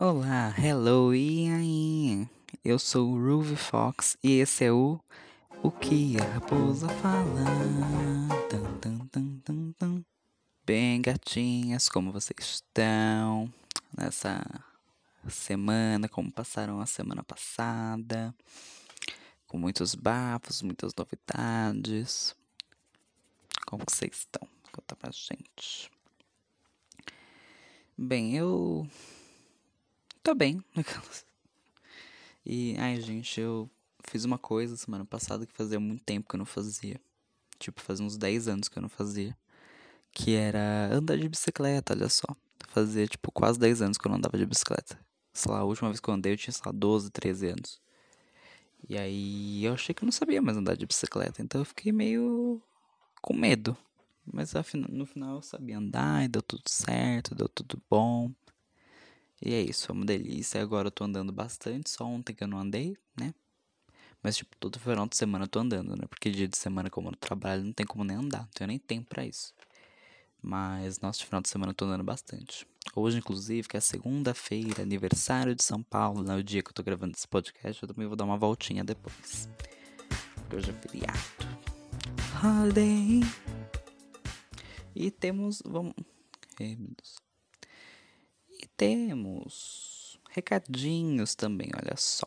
Olá, hello, e aí? Eu sou o Ruby Fox e esse é o O que a raposa fala. Bem, gatinhas, como vocês estão nessa semana? Como passaram a semana passada? Com muitos bafos, muitas novidades. Como vocês estão? Conta pra gente. Bem, eu tô bem. E, ai, gente, eu fiz uma coisa semana passada que fazia muito tempo que eu não fazia. Tipo, fazia uns 10 anos que eu não fazia. Que era andar de bicicleta, olha só. Fazia, tipo, quase 10 anos que eu não andava de bicicleta. Sei lá, a última vez que eu andei eu tinha, sei lá, 12, 13 anos. E aí eu achei que eu não sabia mais andar de bicicleta. Então eu fiquei meio com medo. Mas no final eu sabia andar e deu tudo certo, deu tudo bom. E é isso, é uma delícia. Agora eu tô andando bastante, só ontem que eu não andei, né? Mas, tipo, todo final de semana eu tô andando, né? Porque dia de semana, como eu trabalho, não tem como nem andar, não tenho nem tempo pra isso. Mas, nosso final de semana eu tô andando bastante. Hoje, inclusive, que é segunda-feira, aniversário de São Paulo, né? O dia que eu tô gravando esse podcast, eu também vou dar uma voltinha depois. Porque hoje é feriado. Holiday. E temos. Vamos. Ai, meu Deus. E temos recadinhos também, olha só.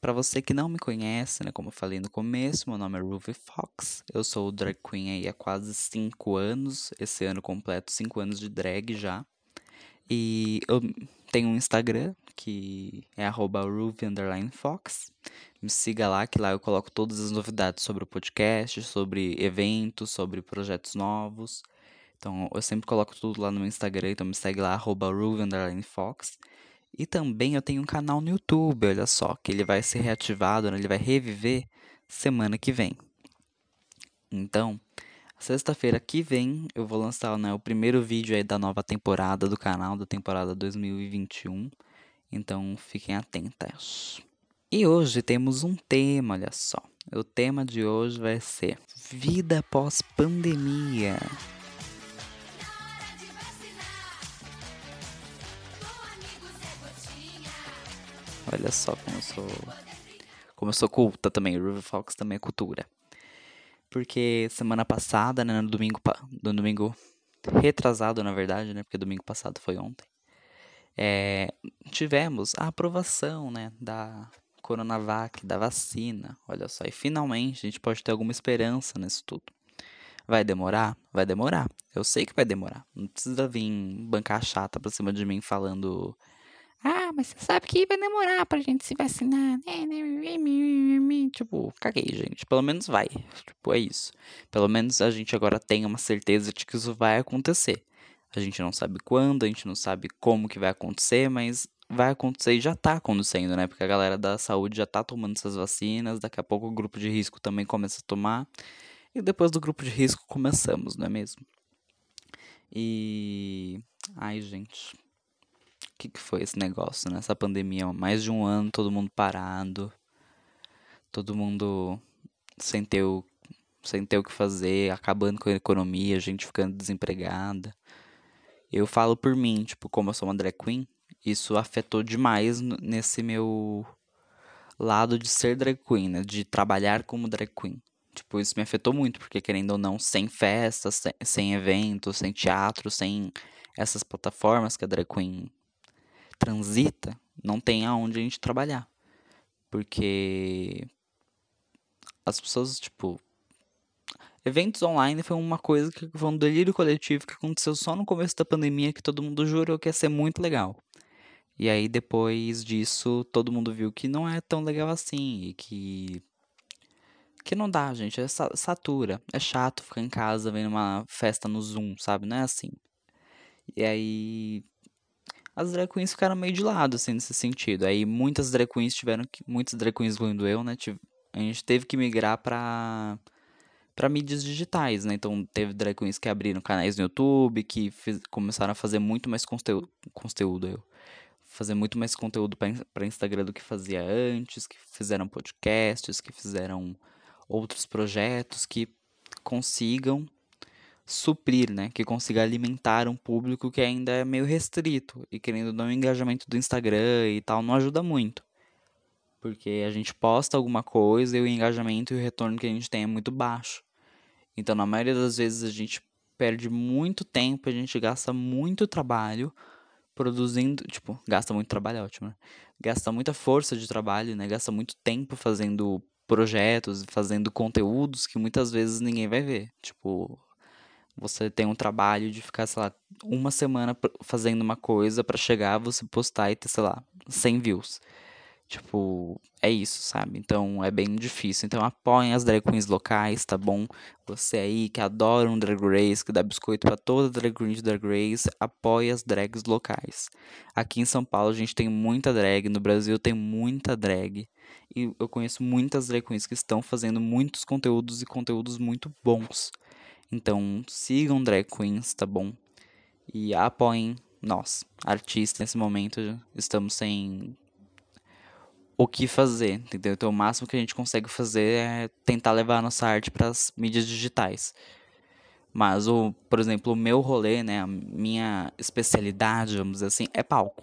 Para você que não me conhece, né, como eu falei no começo, meu nome é Ruby Fox. Eu sou drag queen aí há quase 5 anos. Esse ano completo 5 anos de drag já. E eu tenho um Instagram que é @ruby_fox. Me siga lá que lá eu coloco todas as novidades sobre o podcast, sobre eventos, sobre projetos novos. Então eu sempre coloco tudo lá no meu Instagram, então me segue lá, arroba Fox. E também eu tenho um canal no YouTube, olha só, que ele vai ser reativado, né? ele vai reviver semana que vem. Então, sexta-feira que vem eu vou lançar né, o primeiro vídeo aí da nova temporada do canal, da temporada 2021. Então fiquem atentas. E hoje temos um tema, olha só. O tema de hoje vai ser Vida pós-pandemia. Olha só como eu sou. Como eu sou culta também. River Fox também é cultura. Porque semana passada, né, no domingo, no domingo retrasado, na verdade, né, porque domingo passado foi ontem, é, tivemos a aprovação, né, da Coronavac, da vacina. Olha só, e finalmente a gente pode ter alguma esperança nisso tudo. Vai demorar? Vai demorar. Eu sei que vai demorar. Não precisa vir bancar chata pra cima de mim falando ah, mas você sabe que vai demorar pra gente se vacinar, né? né tipo, caguei, gente. Pelo menos vai. Tipo, é isso. Pelo menos a gente agora tem uma certeza de que isso vai acontecer. A gente não sabe quando, a gente não sabe como que vai acontecer, mas vai acontecer e já tá acontecendo, né? Porque a galera da saúde já tá tomando essas vacinas, daqui a pouco o grupo de risco também começa a tomar. E depois do grupo de risco começamos, não é mesmo? E. Ai, gente que, que foi esse negócio nessa pandemia? Mais de um ano, todo mundo parado, todo mundo sem ter o, sem ter o que fazer, acabando com a economia, gente ficando desempregada. Eu falo por mim, tipo, como eu sou uma drag queen, isso afetou demais nesse meu lado de ser drag queen, né? De trabalhar como drag queen. Tipo, isso me afetou muito, porque querendo ou não, sem festas, sem, sem eventos, sem teatro, sem essas plataformas que a drag queen transita, não tem aonde a gente trabalhar. Porque as pessoas, tipo. Eventos online foi uma coisa que foi um delírio coletivo que aconteceu só no começo da pandemia que todo mundo jurou que ia ser muito legal. E aí depois disso todo mundo viu que não é tão legal assim e que que não dá, gente, é satura, é chato ficar em casa vendo uma festa no Zoom, sabe? Não é assim. E aí as drag queens ficaram meio de lado, assim, nesse sentido. Aí muitas drag queens tiveram que. Muitas drag queens, incluindo eu, né? a gente teve que migrar pra. Pra mídias digitais, né? Então teve drag queens que abriram canais no YouTube, que fiz, começaram a fazer muito mais conteúdo. Conteúdo, eu. Fazer muito mais conteúdo para Instagram do que fazia antes, que fizeram podcasts, que fizeram outros projetos que consigam suprir, né? Que consiga alimentar um público que ainda é meio restrito. E querendo dar um engajamento do Instagram e tal, não ajuda muito. Porque a gente posta alguma coisa e o engajamento e o retorno que a gente tem é muito baixo. Então, na maioria das vezes, a gente perde muito tempo, a gente gasta muito trabalho produzindo, tipo, gasta muito trabalho, é ótimo, né? Gasta muita força de trabalho, né? Gasta muito tempo fazendo projetos, fazendo conteúdos que muitas vezes ninguém vai ver. Tipo, você tem um trabalho de ficar, sei lá, uma semana fazendo uma coisa para chegar, você postar e ter, sei lá, 100 views. Tipo, é isso, sabe? Então é bem difícil. Então apoiem as drag queens locais, tá bom? Você aí que adora um drag race, que dá biscoito para toda drag queen de drag race, apoie as drags locais. Aqui em São Paulo a gente tem muita drag, no Brasil tem muita drag. E eu conheço muitas drag queens que estão fazendo muitos conteúdos e conteúdos muito bons. Então sigam drag queens, tá bom? E apoiem nós, artistas. Nesse momento estamos sem o que fazer, entendeu? Então o máximo que a gente consegue fazer é tentar levar a nossa arte para as mídias digitais. Mas o, por exemplo, o meu rolê, né, a minha especialidade, vamos dizer assim, é palco.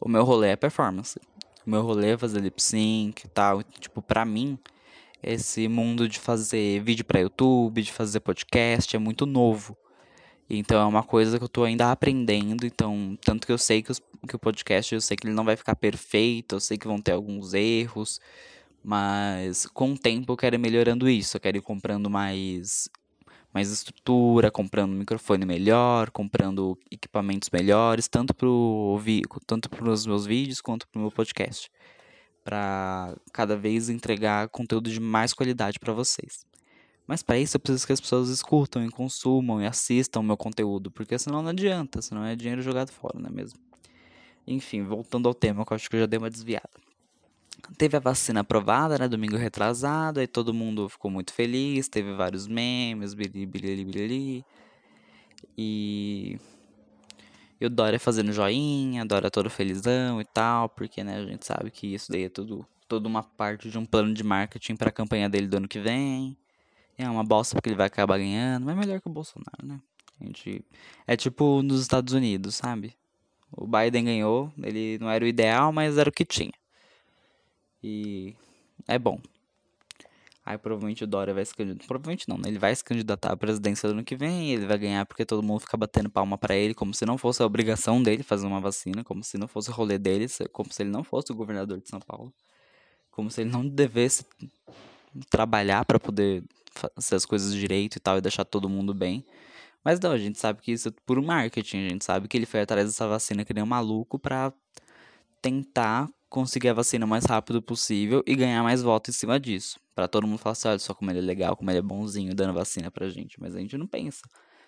O meu rolê é performance. O meu rolê é fazer lip sync e tal, tipo, para mim esse mundo de fazer vídeo para YouTube, de fazer podcast é muito novo. Então é uma coisa que eu tô ainda aprendendo. Então, tanto que eu sei que, os, que o podcast, eu sei que ele não vai ficar perfeito, eu sei que vão ter alguns erros. Mas com o tempo eu quero ir melhorando isso. Eu quero ir comprando mais, mais estrutura, comprando microfone melhor, comprando equipamentos melhores, tanto para os meus vídeos quanto para o meu podcast. Para cada vez entregar conteúdo de mais qualidade para vocês. Mas para isso eu preciso que as pessoas escutam e consumam e assistam o meu conteúdo, porque senão não adianta, senão é dinheiro jogado fora, não é mesmo? Enfim, voltando ao tema, que eu acho que eu já dei uma desviada. Teve a vacina aprovada, né, domingo retrasado, aí todo mundo ficou muito feliz, teve vários memes, bilili. E... E o Dória fazendo joinha, Dória todo felizão e tal, porque, né, a gente sabe que isso daí é tudo, toda uma parte de um plano de marketing para a campanha dele do ano que vem. É uma bosta porque ele vai acabar ganhando, mas é melhor que o Bolsonaro, né? A gente... É tipo nos Estados Unidos, sabe? O Biden ganhou, ele não era o ideal, mas era o que tinha. E é bom. Aí provavelmente o Dória vai se candidatar. Provavelmente não, né? Ele vai se candidatar à presidência do ano que vem. Ele vai ganhar porque todo mundo fica batendo palma para ele, como se não fosse a obrigação dele fazer uma vacina, como se não fosse o rolê dele, como se ele não fosse o governador de São Paulo. Como se ele não devesse trabalhar para poder fazer as coisas direito e tal e deixar todo mundo bem. Mas não, a gente sabe que isso é puro marketing. A gente sabe que ele foi atrás dessa vacina que nem um maluco pra tentar conseguir a vacina o mais rápido possível e ganhar mais votos em cima disso. Para todo mundo falar assim, olha só como ele é legal, como ele é bonzinho dando vacina pra gente. Mas a gente não pensa.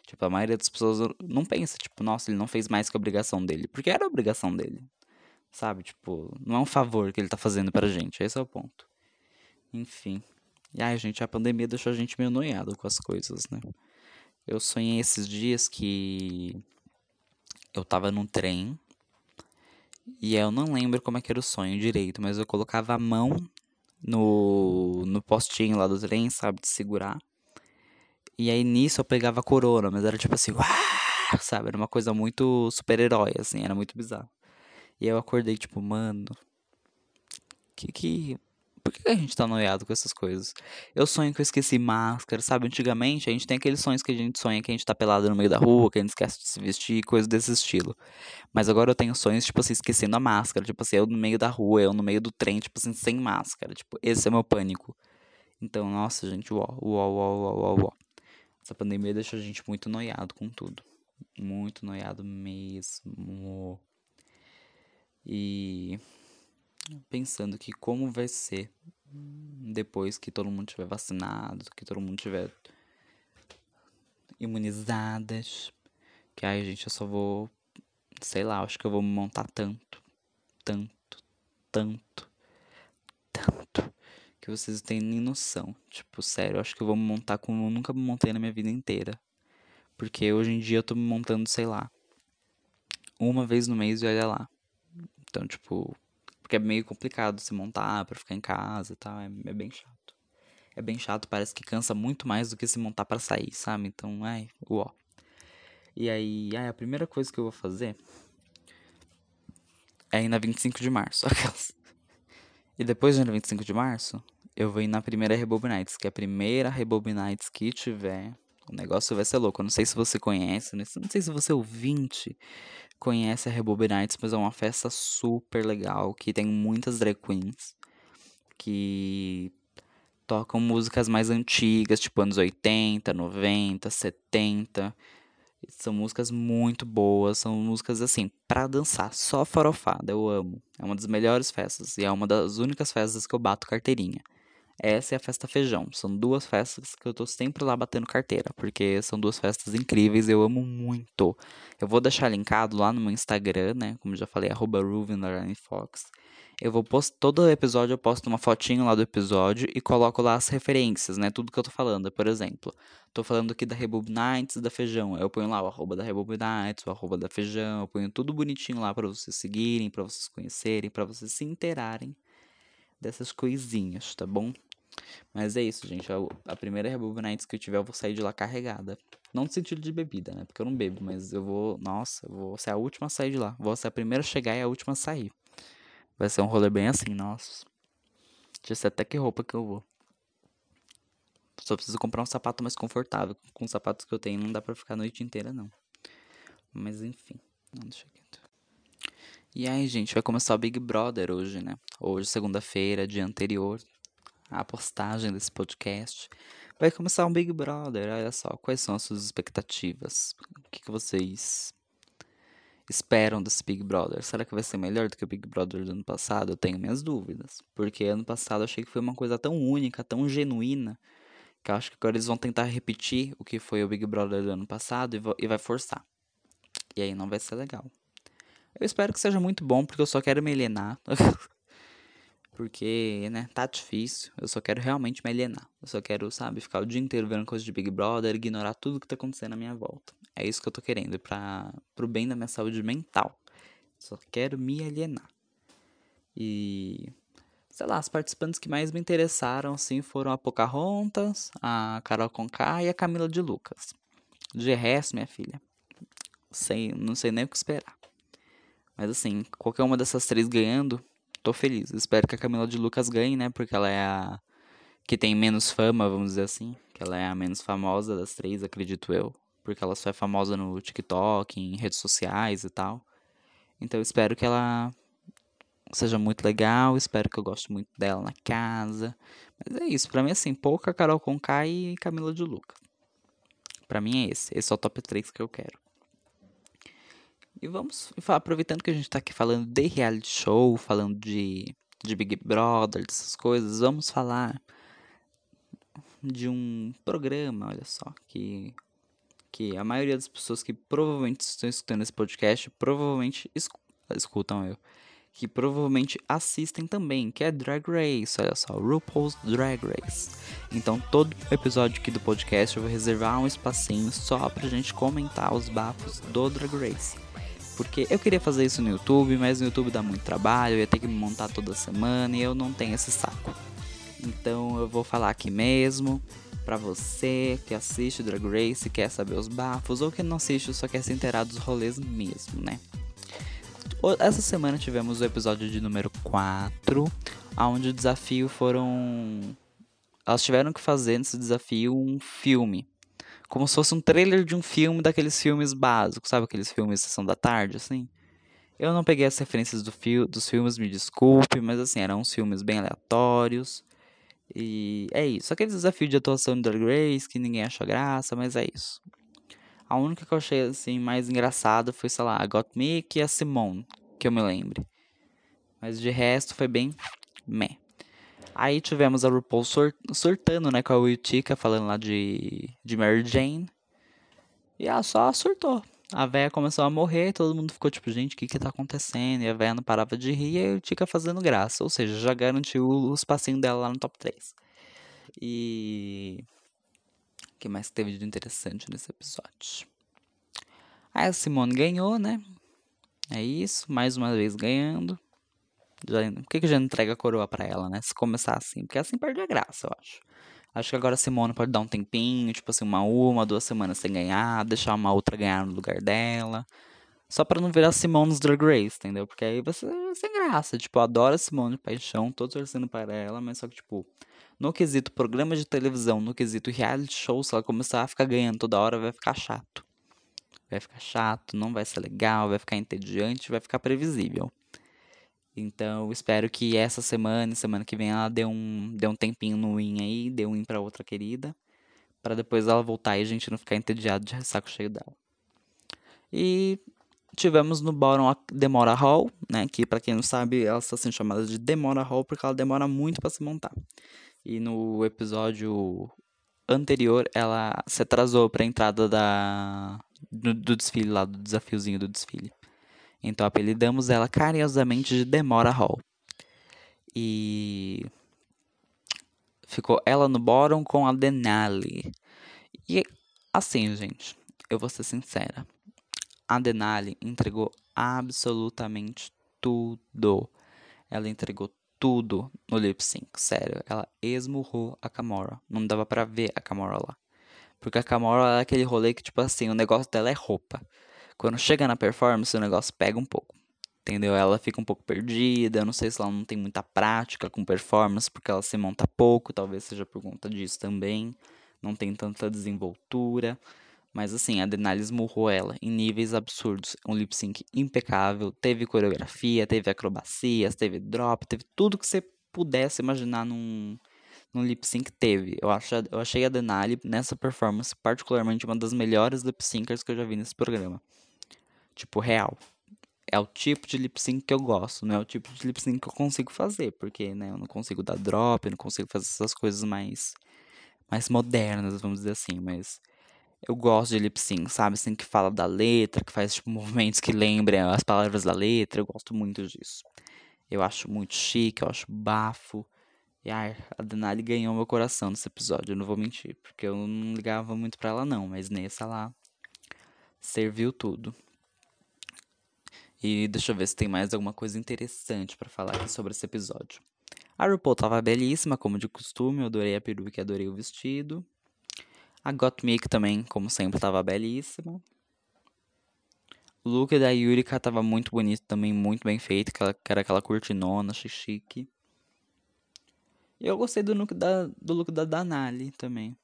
Tipo, a maioria das pessoas não pensa, tipo, nossa, ele não fez mais que a obrigação dele. Porque era a obrigação dele. Sabe? Tipo, não é um favor que ele tá fazendo pra gente. Esse é o ponto. Enfim. E ai, gente, a pandemia deixou a gente meio noiado com as coisas, né? Eu sonhei esses dias que eu tava num trem e eu não lembro como é que era o sonho direito, mas eu colocava a mão no, no postinho lá do trem, sabe, de segurar. E aí nisso eu pegava a corona, mas era tipo assim, uah! sabe, era uma coisa muito super-herói, assim, era muito bizarro. E eu acordei tipo, mano, que que por que a gente tá noiado com essas coisas? Eu sonho que eu esqueci máscara, sabe? Antigamente a gente tem aqueles sonhos que a gente sonha que a gente tá pelado no meio da rua, que a gente esquece de se vestir, coisas desse estilo. Mas agora eu tenho sonhos, tipo assim, esquecendo a máscara. Tipo assim, eu no meio da rua, eu no meio do trem, tipo assim, sem máscara. Tipo, esse é meu pânico. Então, nossa, gente, uó, uó, uó, uó, uó, uó. Essa pandemia deixou a gente muito noiado com tudo. Muito noiado mesmo. E pensando que como vai ser depois que todo mundo tiver vacinado, que todo mundo tiver imunizadas. Que aí, gente, eu só vou, sei lá, acho que eu vou me montar tanto, tanto, tanto, tanto, que vocês têm nem noção. Tipo, sério, acho que eu vou me montar como eu nunca me montei na minha vida inteira. Porque hoje em dia eu tô me montando, sei lá, uma vez no mês e olha lá. Então, tipo, porque é meio complicado se montar para ficar em casa e tal, é, é, bem chato. é bem chato, parece que cansa muito mais do que se montar para sair, sabe? Então, ai, uó. E aí, ai, a primeira coisa que eu vou fazer é ir na 25 de março. e depois de ir na 25 de março, eu vou ir na primeira Rebobinites, que é a primeira Rebobinites que tiver. O negócio vai ser louco. Eu não sei se você conhece, não sei se você ouvinte conhece a Rebobinites, mas é uma festa super legal, que tem muitas drag queens que tocam músicas mais antigas, tipo anos 80, 90, 70. São músicas muito boas, são músicas assim, para dançar, só farofada, eu amo. É uma das melhores festas e é uma das únicas festas que eu bato carteirinha. Essa é a festa feijão. São duas festas que eu tô sempre lá batendo carteira, porque são duas festas incríveis, eu amo muito. Eu vou deixar linkado lá no meu Instagram, né? Como já falei, arroba Fox. Eu vou postar todo episódio, eu posto uma fotinho lá do episódio e coloco lá as referências, né? Tudo que eu tô falando. Por exemplo, tô falando aqui da Rebob Nights da Feijão. Eu ponho lá o arroba da Rebob Nights, o arroba da Feijão. Eu ponho tudo bonitinho lá para vocês seguirem, para vocês conhecerem, para vocês se interarem dessas coisinhas, tá bom? Mas é isso, gente. A primeira Rebob Nights que eu tiver, eu vou sair de lá carregada. Não no sentido de bebida, né? Porque eu não bebo, mas eu vou. Nossa, eu vou ser a última a sair de lá. Vou ser a primeira a chegar e a última a sair. Vai ser um rolê bem assim, nossa. Já sei até que roupa que eu vou. Só preciso comprar um sapato mais confortável. Com os sapatos que eu tenho não dá pra ficar a noite inteira, não. Mas enfim. Não, deixa quieto. E aí, gente, vai começar o Big Brother hoje, né? Hoje, segunda-feira, dia anterior à postagem desse podcast. Vai começar um Big Brother, olha só. Quais são as suas expectativas? O que, que vocês esperam desse Big Brother? Será que vai ser melhor do que o Big Brother do ano passado? Eu tenho minhas dúvidas. Porque ano passado eu achei que foi uma coisa tão única, tão genuína, que eu acho que agora eles vão tentar repetir o que foi o Big Brother do ano passado e, vai forçar. E aí não vai ser legal. Eu espero que seja muito bom, porque eu só quero me alienar. porque, né, tá difícil. Eu só quero realmente me alienar. Eu só quero, sabe, ficar o dia inteiro vendo coisas de Big Brother, ignorar tudo que tá acontecendo à minha volta. É isso que eu tô querendo, para pro bem da minha saúde mental. Só quero me alienar. E sei lá, as participantes que mais me interessaram assim foram a Pocahontas, a Carol Conká e a Camila de Lucas. De resto, minha filha, sei, não sei nem o que esperar. Mas assim, qualquer uma dessas três ganhando, tô feliz. Espero que a Camila de Lucas ganhe, né? Porque ela é a que tem menos fama, vamos dizer assim. Que ela é a menos famosa das três, acredito eu. Porque ela só é famosa no TikTok, em redes sociais e tal. Então espero que ela seja muito legal. Espero que eu goste muito dela na casa. Mas é isso. Pra mim, assim, pouca Carol Conká e Camila de Lucas. Pra mim é esse. Esse é o top 3 que eu quero. E vamos, aproveitando que a gente tá aqui falando de reality show, falando de, de Big Brother, dessas coisas, vamos falar de um programa, olha só, que, que a maioria das pessoas que provavelmente estão escutando esse podcast, provavelmente escutam eu, que provavelmente assistem também, que é Drag Race, olha só, RuPaul's Drag Race. Então todo episódio aqui do podcast eu vou reservar um espacinho só pra gente comentar os bafos do Drag Race. Porque eu queria fazer isso no YouTube, mas no YouTube dá muito trabalho, eu ia ter que me montar toda semana e eu não tenho esse saco. Então eu vou falar aqui mesmo, para você que assiste Drag Race, quer saber os bafos, ou que não assiste só quer se inteirar dos rolês mesmo, né? Essa semana tivemos o episódio de número 4, onde o desafio foram. Elas tiveram que fazer nesse desafio um filme como se fosse um trailer de um filme daqueles filmes básicos, sabe? Aqueles filmes Sessão da Tarde, assim. Eu não peguei as referências do dos filmes, me desculpe, mas assim, eram uns filmes bem aleatórios. E é isso. Aquele desafio de atuação de Drag Race que ninguém achou graça, mas é isso. A única que eu achei assim mais engraçada foi, sei lá, a Gottmik e a Simone, que eu me lembre. Mas de resto foi bem meh. Aí tivemos a RuPaul sur surtando, né, com a Utica, falando lá de, de Mary Jane. E ela só surtou. A véia começou a morrer, todo mundo ficou tipo, gente, o que que tá acontecendo? E a véia não parava de rir e a Utica fazendo graça. Ou seja, já garantiu o espacinho dela lá no top 3. E... O que mais teve de interessante nesse episódio? Aí a Simone ganhou, né? É isso, mais uma vez ganhando. Por que, que já entrega a coroa pra ela, né? Se começar assim. Porque assim perde a graça, eu acho. Acho que agora a Simone pode dar um tempinho, tipo assim, uma uma, duas semanas sem ganhar, deixar uma outra ganhar no lugar dela. Só pra não virar Simone's Drag Race, entendeu? Porque aí você sem graça. Tipo, eu adoro a Simone de paixão, tô torcendo para ela, mas só que, tipo, no quesito programa de televisão, no quesito reality show, se ela começar a ficar ganhando toda hora, vai ficar chato. Vai ficar chato, não vai ser legal, vai ficar entediante, vai ficar previsível. Então, espero que essa semana semana que vem ela dê um, dê um tempinho no win aí, dê um win pra outra querida, para depois ela voltar e a gente não ficar entediado de saco cheio dela. E tivemos no bottom a Demora Hall, né, que para quem não sabe, ela está sendo chamada de Demora Hall porque ela demora muito para se montar. E no episódio anterior, ela se atrasou para a entrada da do, do desfile lá, do desafiozinho do desfile. Então apelidamos ela carinhosamente de Demora Hall. E ficou ela no bottom com a Denali. E assim, gente, eu vou ser sincera. A Denali entregou absolutamente tudo. Ela entregou tudo no lip sync, sério. Ela esmurrou a Camora. Não dava para ver a Camora lá. Porque a Camora é aquele rolê que, tipo assim, o negócio dela é roupa. Quando chega na performance, o negócio pega um pouco. Entendeu? Ela fica um pouco perdida. Eu não sei se ela não tem muita prática com performance, porque ela se monta pouco. Talvez seja por conta disso também. Não tem tanta desenvoltura. Mas assim, a Denali esmurrou ela em níveis absurdos. Um lip sync impecável. Teve coreografia, teve acrobacias, teve drop, teve tudo que você pudesse imaginar num, num lip sync teve. Eu, acho, eu achei a Denali nessa performance particularmente uma das melhores lip syncers que eu já vi nesse programa. Tipo, real. É o tipo de lip sync que eu gosto, não é o tipo de lip sync que eu consigo fazer, porque, né, eu não consigo dar drop, eu não consigo fazer essas coisas mais mais modernas, vamos dizer assim, mas eu gosto de lip sync, sabe? Assim, que fala da letra, que faz tipo movimentos que lembrem as palavras da letra, eu gosto muito disso. Eu acho muito chique, eu acho bafo. E ai, a Denali ganhou meu coração nesse episódio, eu não vou mentir, porque eu não ligava muito pra ela não, mas nessa lá serviu tudo. E deixa eu ver se tem mais alguma coisa interessante para falar aqui sobre esse episódio. A RuPaul tava belíssima, como de costume, eu adorei a peruca e adorei o vestido. A Gottmik também, como sempre, tava belíssima. O look da Yurika tava muito bonito também, muito bem feito, que era aquela cortinona, chique. E eu gostei do look da, do look da Danali também.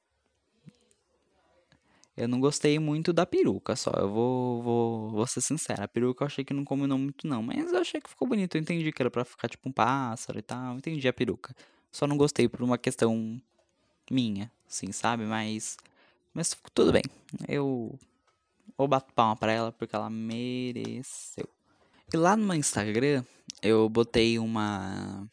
Eu não gostei muito da peruca, só. Eu vou, vou, vou ser sincero. A peruca eu achei que não combinou muito, não. Mas eu achei que ficou bonito. Eu entendi que era pra ficar tipo um pássaro e tal. Eu entendi a peruca. Só não gostei por uma questão minha, assim, sabe? Mas. Mas tudo bem. Eu. Vou bato palma pra ela porque ela mereceu. E lá no meu Instagram, eu botei uma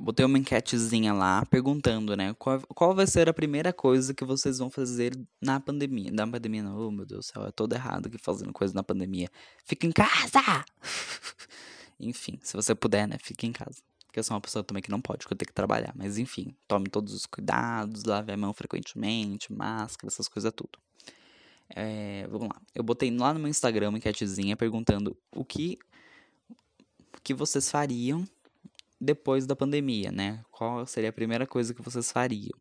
botei uma enquetezinha lá perguntando, né? Qual, qual vai ser a primeira coisa que vocês vão fazer na pandemia? Na pandemia, não, oh meu Deus do céu, é todo errado aqui fazendo coisa na pandemia. Fica em casa! enfim, se você puder, né? Fique em casa. Porque eu sou uma pessoa também que não pode, porque eu tenho que trabalhar. Mas enfim, tome todos os cuidados, lave a mão frequentemente, máscara, essas coisas tudo. É, vamos lá. Eu botei lá no meu Instagram uma enquetezinha perguntando o que, o que vocês fariam depois da pandemia, né? Qual seria a primeira coisa que vocês fariam?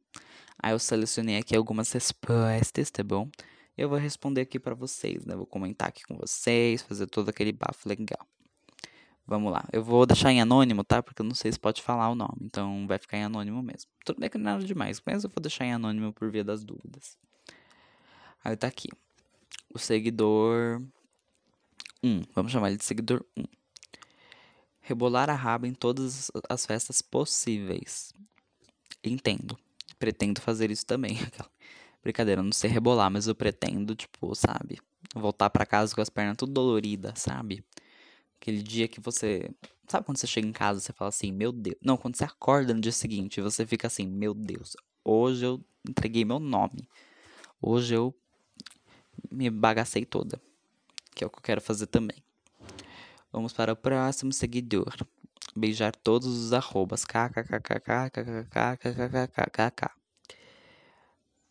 Aí eu selecionei aqui algumas respostas, tá bom? Eu vou responder aqui para vocês, né? Vou comentar aqui com vocês, fazer todo aquele bafo legal. Vamos lá. Eu vou deixar em anônimo, tá? Porque eu não sei se pode falar o nome, então vai ficar em anônimo mesmo. Tudo bem que não é nada demais, mas eu vou deixar em anônimo por via das dúvidas. Aí tá aqui. O seguidor 1. Vamos chamar ele de seguidor 1 rebolar a raba em todas as festas possíveis. Entendo. Pretendo fazer isso também. Brincadeira, não sei rebolar, mas eu pretendo, tipo, sabe? Voltar para casa com as pernas tudo doloridas, sabe? Aquele dia que você. Sabe quando você chega em casa você fala assim, meu Deus. Não, quando você acorda no dia seguinte você fica assim, meu Deus, hoje eu entreguei meu nome. Hoje eu me bagacei toda. Que é o que eu quero fazer também. Vamos para o próximo seguidor. Beijar todos os arrobas. KKKKKKKKKKKK.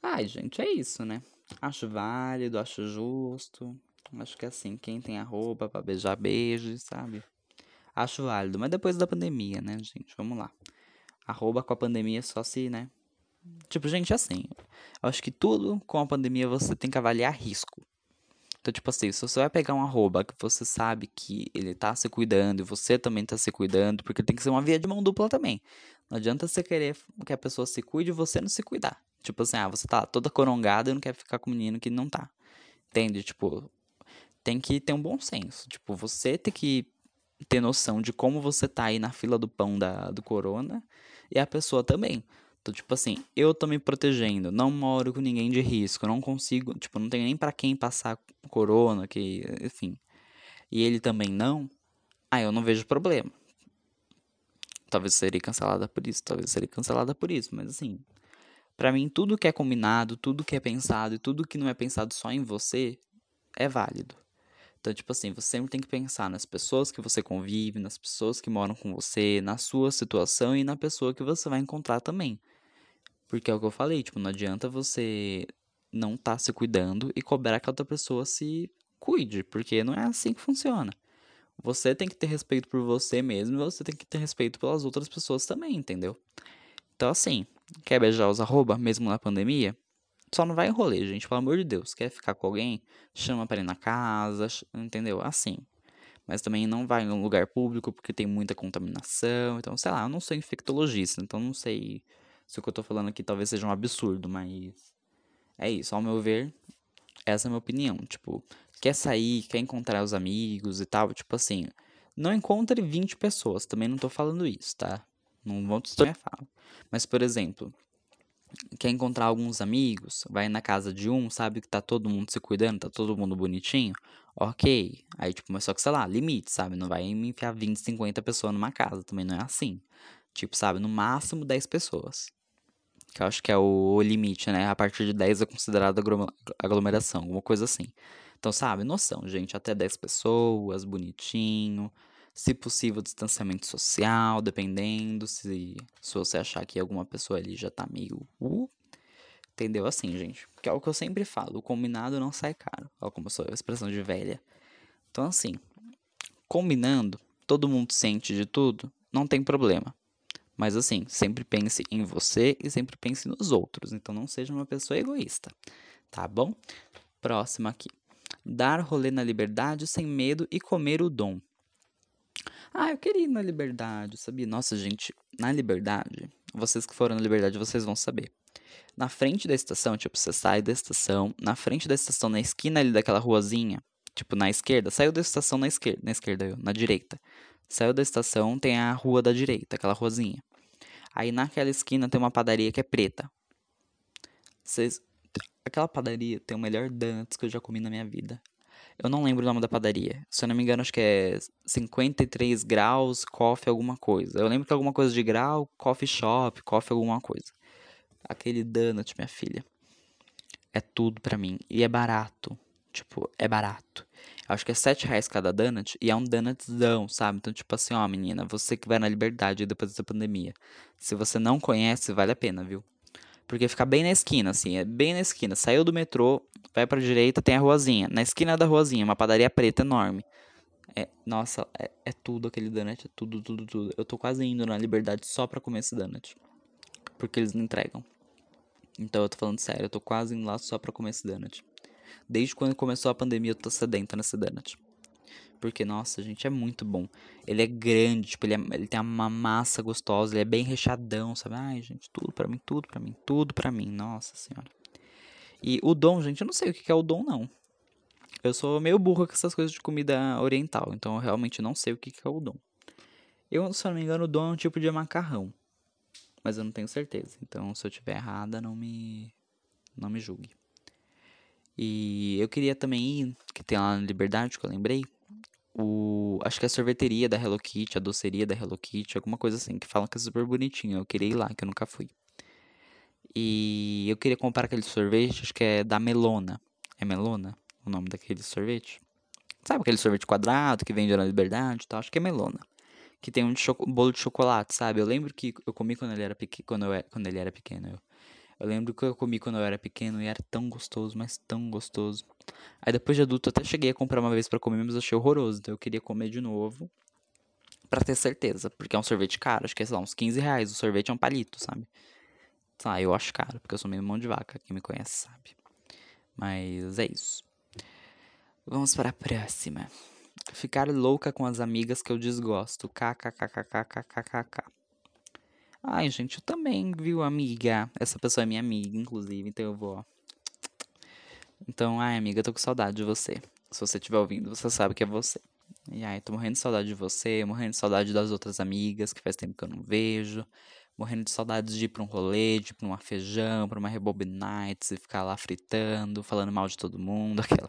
Ai, gente, é isso, né? Acho válido, acho justo. Acho que assim, quem tem arroba pra beijar, beijo, sabe? Acho válido. Mas depois da pandemia, né, gente? Vamos lá. Arroba com a pandemia só se, né? Tipo, gente, assim, acho que tudo com a pandemia você tem que avaliar risco. Então, tipo assim, se você vai pegar um arroba que você sabe que ele tá se cuidando e você também tá se cuidando, porque tem que ser uma via de mão dupla também. Não adianta você querer que a pessoa se cuide e você não se cuidar. Tipo assim, ah, você tá toda corongada e não quer ficar com o menino que não tá. Entende? Tipo, tem que ter um bom senso. Tipo, você tem que ter noção de como você tá aí na fila do pão da, do corona e a pessoa também. Então, tipo assim, eu tô me protegendo, não moro com ninguém de risco, não consigo, tipo, não tenho nem para quem passar corona, que, enfim. E ele também não, aí eu não vejo problema. Talvez seria cancelada por isso, talvez seria cancelada por isso, mas assim, para mim tudo que é combinado, tudo que é pensado e tudo que não é pensado só em você é válido. Então, tipo assim, você sempre tem que pensar nas pessoas que você convive, nas pessoas que moram com você, na sua situação e na pessoa que você vai encontrar também. Porque é o que eu falei, tipo, não adianta você não tá se cuidando e cobrar que a outra pessoa se cuide, porque não é assim que funciona. Você tem que ter respeito por você mesmo e você tem que ter respeito pelas outras pessoas também, entendeu? Então, assim, quer beijar os arroba, mesmo na pandemia? Só não vai em rolê, gente, pelo amor de Deus. Quer ficar com alguém? Chama pra ir na casa, entendeu? Assim. Mas também não vai em um lugar público porque tem muita contaminação. Então, sei lá, eu não sou infectologista, então não sei se o que eu tô falando aqui talvez seja um absurdo, mas é isso, ao meu ver, essa é a minha opinião. Tipo, quer sair, quer encontrar os amigos e tal, tipo assim, não encontre 20 pessoas, também não tô falando isso, tá? Não vou te minha fala. Mas, por exemplo, quer encontrar alguns amigos, vai na casa de um, sabe que tá todo mundo se cuidando, tá todo mundo bonitinho, ok. Aí, tipo, mas só que, sei lá, limite, sabe? Não vai me enfiar 20, 50 pessoas numa casa, também não é assim. Tipo, sabe, no máximo 10 pessoas que eu acho que é o limite, né? A partir de 10 é considerado aglomeração, alguma coisa assim. Então, sabe, noção, gente, até 10 pessoas, bonitinho. Se possível, distanciamento social, dependendo. Se, se você achar que alguma pessoa ali já tá meio. Uh, entendeu? Assim, gente. Que é o que eu sempre falo: o combinado não sai caro. Olha como eu sou a expressão de velha. Então, assim, combinando, todo mundo sente de tudo, não tem problema. Mas assim, sempre pense em você e sempre pense nos outros. Então não seja uma pessoa egoísta, tá bom? Próximo aqui. Dar rolê na liberdade sem medo e comer o dom. Ah, eu queria ir na liberdade, sabia? Nossa, gente, na liberdade, vocês que foram na liberdade, vocês vão saber. Na frente da estação, tipo, você sai da estação, na frente da estação, na esquina ali daquela ruazinha, tipo, na esquerda, saiu da estação na esquerda, na esquerda, na direita. Saiu da estação, tem a rua da direita, aquela ruazinha. Aí naquela esquina tem uma padaria que é preta. Vocês... Aquela padaria tem o melhor donuts que eu já comi na minha vida. Eu não lembro o nome da padaria. Se eu não me engano, acho que é 53 graus, coffee alguma coisa. Eu lembro que é alguma coisa de grau, coffee shop, coffee alguma coisa. Aquele donut, minha filha. É tudo pra mim. E é barato. Tipo, é barato. Acho que é 7 reais cada donut e é um donutzão, sabe? Então, tipo assim, ó, menina, você que vai na liberdade depois dessa pandemia. Se você não conhece, vale a pena, viu? Porque fica bem na esquina, assim, é bem na esquina. Saiu do metrô, vai pra direita, tem a ruazinha. Na esquina da ruazinha, uma padaria preta enorme. É, nossa, é, é tudo aquele donut, é tudo, tudo, tudo. Eu tô quase indo na liberdade só pra comer esse donut. Porque eles não entregam. Então eu tô falando sério, eu tô quase indo lá só pra comer esse donut. Desde quando começou a pandemia eu tô sedenta nesse donut. Porque, nossa, gente, é muito bom. Ele é grande, tipo, ele, é, ele tem uma massa gostosa, ele é bem recheadão, sabe? Ai, gente, tudo pra mim, tudo pra mim, tudo pra mim, nossa senhora. E o dom, gente, eu não sei o que é o dom, não. Eu sou meio burro com essas coisas de comida oriental, então eu realmente não sei o que é o dom. Eu, se eu não me engano, o dom é um tipo de macarrão. Mas eu não tenho certeza. Então, se eu tiver errada, não me. Não me julgue. E eu queria também ir, que tem lá na Liberdade, que eu lembrei, o, acho que é a sorveteria da Hello Kitty, a doceria da Hello Kitty, alguma coisa assim, que falam que é super bonitinho. Eu queria ir lá, que eu nunca fui. E eu queria comprar aquele sorvete, acho que é da Melona. É Melona o nome daquele sorvete? Sabe aquele sorvete quadrado que vende na Liberdade e tal? Acho que é Melona. Que tem um, de bolo de chocolate, sabe? Eu lembro que eu comi quando ele era, pequ... quando eu... quando ele era pequeno. Eu eu lembro que eu comi quando eu era pequeno e era tão gostoso, mas tão gostoso. Aí depois de adulto até cheguei a comprar uma vez para comer, mas achei horroroso. Então eu queria comer de novo para ter certeza, porque é um sorvete caro, acho que é sei lá, uns 15 reais. O sorvete é um palito, sabe? Lá, eu acho caro, porque eu sou meio mão de vaca, quem me conhece sabe. Mas é isso. Vamos para a próxima. Ficar louca com as amigas que eu desgosto. KKKKKKKK. Ai, gente, eu também, viu, amiga? Essa pessoa é minha amiga, inclusive, então eu vou. Então, ai, amiga, eu tô com saudade de você. Se você estiver ouvindo, você sabe que é você. E ai, tô morrendo de saudade de você, morrendo de saudade das outras amigas que faz tempo que eu não vejo. Morrendo de saudades de ir pra um rolê, de ir pra uma feijão, pra uma Rebob Nights e ficar lá fritando, falando mal de todo mundo, aquela.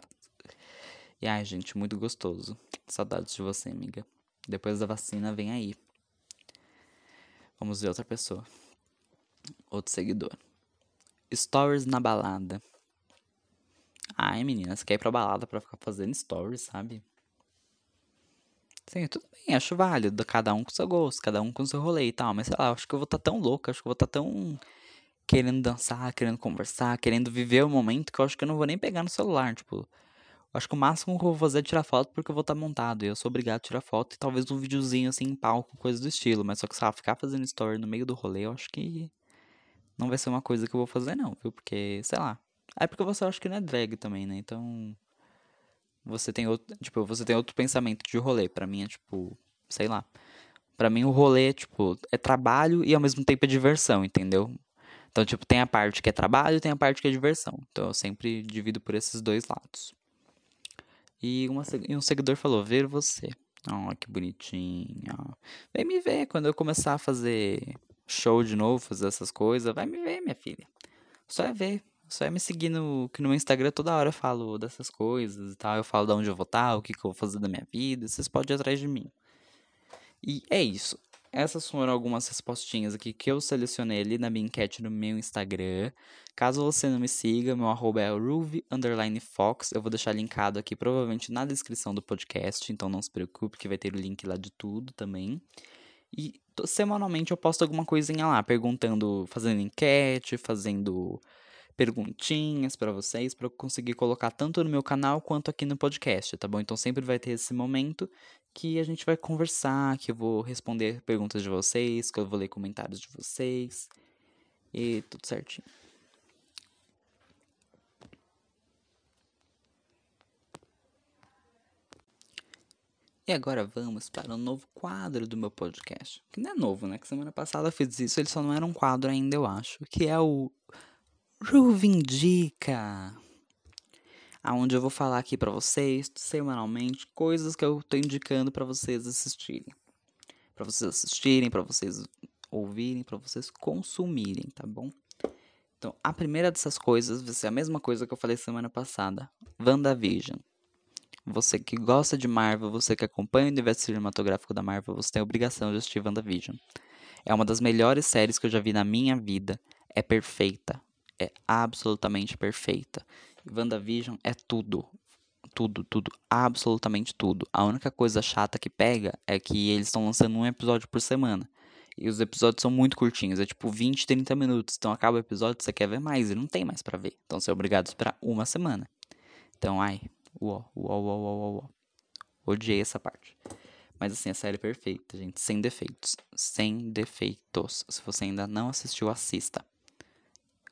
E ai, gente, muito gostoso. Saudades de você, amiga. Depois da vacina, vem aí. Vamos ver outra pessoa. Outro seguidor. Stories na balada. Ai, menina, você quer ir pra balada pra ficar fazendo stories, sabe? Sim, tudo bem, acho válido. Cada um com seu gosto, cada um com seu rolê e tal. Mas sei lá, acho que eu vou estar tá tão louca, acho que eu vou estar tá tão querendo dançar, querendo conversar, querendo viver o momento que eu acho que eu não vou nem pegar no celular. Tipo, acho que o máximo que eu vou fazer é tirar foto porque eu vou estar tá montado. E eu sou obrigado a tirar foto e talvez um videozinho assim em palco, coisa do estilo. Mas só que, sabe, ficar fazendo story no meio do rolê, eu acho que não vai ser uma coisa que eu vou fazer, não, viu? Porque, sei lá. É porque você acha que não é drag também, né? Então você tem outro, tipo, você tem outro pensamento de rolê. Para mim é tipo, sei lá. Para mim o rolê, tipo, é trabalho e ao mesmo tempo é diversão, entendeu? Então, tipo, tem a parte que é trabalho e tem a parte que é diversão. Então, eu sempre divido por esses dois lados. E, uma, e um seguidor falou: Ver você. Oh, que bonitinho. Vem me ver quando eu começar a fazer show de novo, fazer essas coisas. Vai me ver, minha filha. Só é ver. Só é me seguir no, que no meu Instagram toda hora eu falo dessas coisas e tal. Eu falo de onde eu vou estar, o que, que eu vou fazer da minha vida. Vocês podem ir atrás de mim. E é isso. Essas foram algumas respostinhas aqui que eu selecionei ali na minha enquete no meu Instagram. Caso você não me siga, meu arroba é Fox. Eu vou deixar linkado aqui provavelmente na descrição do podcast, então não se preocupe que vai ter o link lá de tudo também. E semanalmente eu posto alguma coisinha lá, perguntando, fazendo enquete, fazendo perguntinhas para vocês, para eu conseguir colocar tanto no meu canal quanto aqui no podcast, tá bom? Então sempre vai ter esse momento que a gente vai conversar, que eu vou responder perguntas de vocês, que eu vou ler comentários de vocês e tudo certinho. E agora vamos para um novo quadro do meu podcast. Que não é novo, né? Que semana passada eu fiz isso, ele só não era um quadro ainda, eu acho. Que é o Ruvindica, aonde eu vou falar aqui para vocês semanalmente coisas que eu tô indicando para vocês assistirem, para vocês assistirem, para vocês ouvirem, para vocês consumirem, tá bom? Então, a primeira dessas coisas vai ser a mesma coisa que eu falei semana passada, WandaVision. Você que gosta de Marvel, você que acompanha o universo cinematográfico da Marvel, você tem a obrigação de assistir WandaVision. É uma das melhores séries que eu já vi na minha vida. É perfeita é absolutamente perfeita. WandaVision é tudo. Tudo, tudo, absolutamente tudo. A única coisa chata que pega é que eles estão lançando um episódio por semana. E os episódios são muito curtinhos, é tipo 20, 30 minutos. Então acaba o episódio, você quer ver mais e não tem mais para ver. Então você é obrigado a esperar uma semana. Então, ai, uó, uó, uó, uó, uó. Odiei essa parte. Mas assim, a série é perfeita, gente. Sem defeitos. Sem defeitos. Se você ainda não assistiu, assista.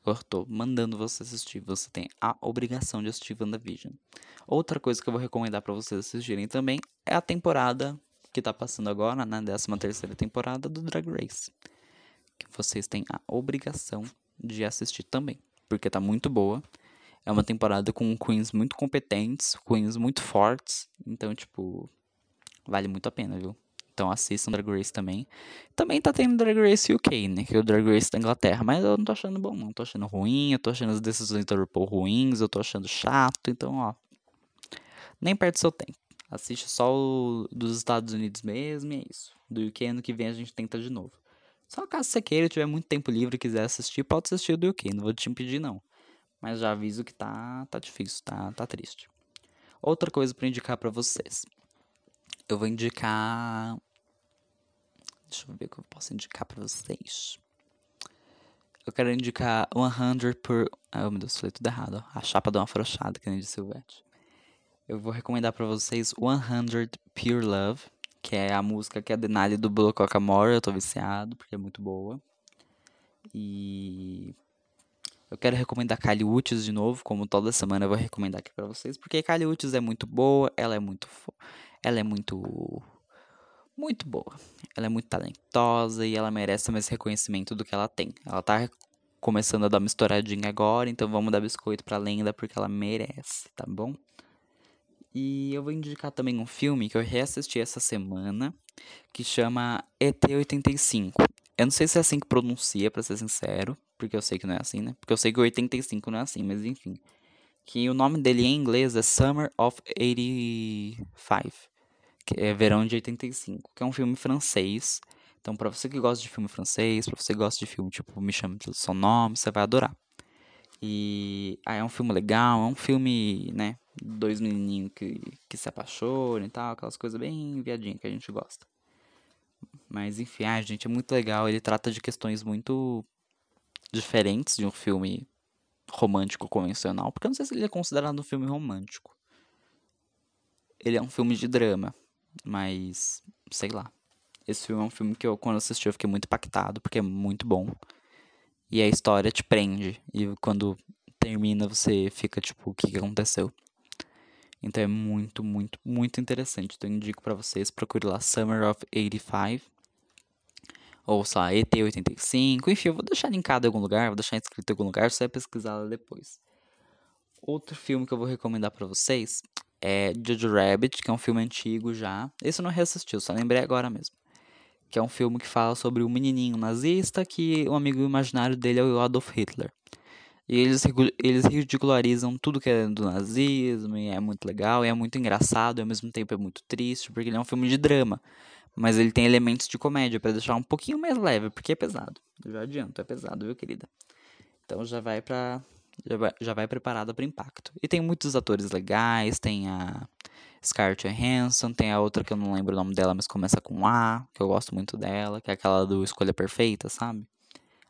Eu tô mandando você assistir. Você tem a obrigação de assistir WandaVision. Outra coisa que eu vou recomendar para vocês assistirem também é a temporada que tá passando agora, na 13 terceira temporada do Drag Race. Que vocês têm a obrigação de assistir também. Porque tá muito boa. É uma temporada com queens muito competentes, queens muito fortes. Então, tipo, vale muito a pena, viu? Então assistam Drag Race também. Também tá tendo Drag Race UK, né? Que é o Drag Race da Inglaterra. Mas eu não tô achando bom, não. Tô achando ruim, eu tô achando as decisões da RuPaul ruins, eu tô achando chato. Então, ó. Nem perde seu tempo. Assiste só o dos Estados Unidos mesmo e é isso. Do UK ano que vem a gente tenta de novo. Só caso você queira, tiver muito tempo livre e quiser assistir, pode assistir o do UK. Não vou te impedir, não. Mas já aviso que tá, tá difícil, tá, tá triste. Outra coisa para indicar para vocês eu vou indicar. Deixa eu ver o que eu posso indicar pra vocês. Eu quero indicar 100 por. Ah, meu Deus, falei tudo errado. A chapa deu uma afrouxada, que nem de Silvete. Eu vou recomendar pra vocês 100 Pure Love, que é a música que a Denali dublou com a Camora. Eu tô viciado, porque é muito boa. E eu quero recomendar Kylie Uchis de novo, como toda semana eu vou recomendar aqui para vocês, porque Kylie Uchis é muito boa, ela é muito ela é muito muito boa. Ela é muito talentosa e ela merece mais reconhecimento do que ela tem. Ela tá começando a dar uma estouradinha agora, então vamos dar biscoito pra lenda porque ela merece, tá bom? E eu vou indicar também um filme que eu reassisti essa semana, que chama ET85. Eu não sei se é assim que pronuncia, pra ser sincero, porque eu sei que não é assim, né? Porque eu sei que o 85 não é assim, mas enfim. Que o nome dele em inglês é Summer of 85, que é Verão de 85, que é um filme francês. Então, para você que gosta de filme francês, para você que gosta de filme tipo Me Chame pelo Seu Nome, você vai adorar. E ah, é um filme legal, é um filme, né? Dois menininhos que, que se apaixonam e tal, aquelas coisas bem viadinhas que a gente gosta. Mas enfim, ah, gente, é muito legal. Ele trata de questões muito diferentes de um filme romântico convencional, porque eu não sei se ele é considerado um filme romântico. Ele é um filme de drama, mas sei lá. Esse filme é um filme que eu, quando assisti, eu fiquei muito impactado, porque é muito bom. E a história te prende. E quando termina, você fica tipo, o que, aconteceu? Então é muito, muito, muito interessante. Então eu indico para vocês, procure lá Summer of 85 ou sei lá, ET85, enfim, eu vou deixar linkado em algum lugar, vou deixar inscrito em algum lugar, você vai pesquisar lá depois. Outro filme que eu vou recomendar para vocês é Jojo Rabbit, que é um filme antigo já. Esse eu não reassisti, eu só lembrei agora mesmo. Que é um filme que fala sobre um menininho nazista que o amigo imaginário dele é o Adolf Hitler. E eles, eles ridicularizam tudo que é do nazismo, e é muito legal, e é muito engraçado, e ao mesmo tempo é muito triste, porque ele é um filme de drama. Mas ele tem elementos de comédia para deixar um pouquinho mais leve, porque é pesado. Eu já adianto, é pesado, viu, querida? Então já vai pra. Já vai, já vai preparada para impacto. E tem muitos atores legais, tem a Scarlett Johansson, tem a outra que eu não lembro o nome dela, mas começa com A, que eu gosto muito dela, que é aquela do Escolha Perfeita, sabe?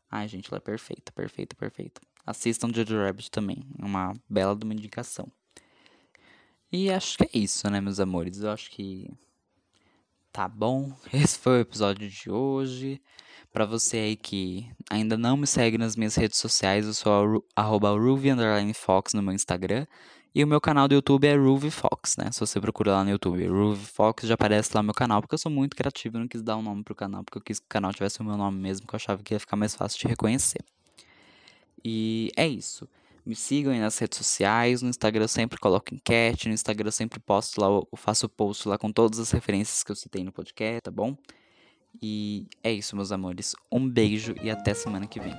Ai, gente, ela é perfeita, perfeita, perfeita. Assistam Jojo Rabbit também, é uma bela de uma indicação. E acho que é isso, né, meus amores? Eu acho que Tá bom? Esse foi o episódio de hoje. Para você aí que ainda não me segue nas minhas redes sociais, eu sou arroba no meu Instagram. E o meu canal do YouTube é Ruby Fox, né? Se você procura lá no YouTube, Ruby Fox, já aparece lá no meu canal, porque eu sou muito criativo e não quis dar um nome pro canal, porque eu quis que o canal tivesse o meu nome mesmo, que eu achava que ia ficar mais fácil de reconhecer. E é isso. Me sigam aí nas redes sociais. No Instagram eu sempre coloco enquete. No Instagram eu sempre posto lá, eu faço post lá com todas as referências que eu citei no podcast, tá bom? E é isso, meus amores. Um beijo e até semana que vem.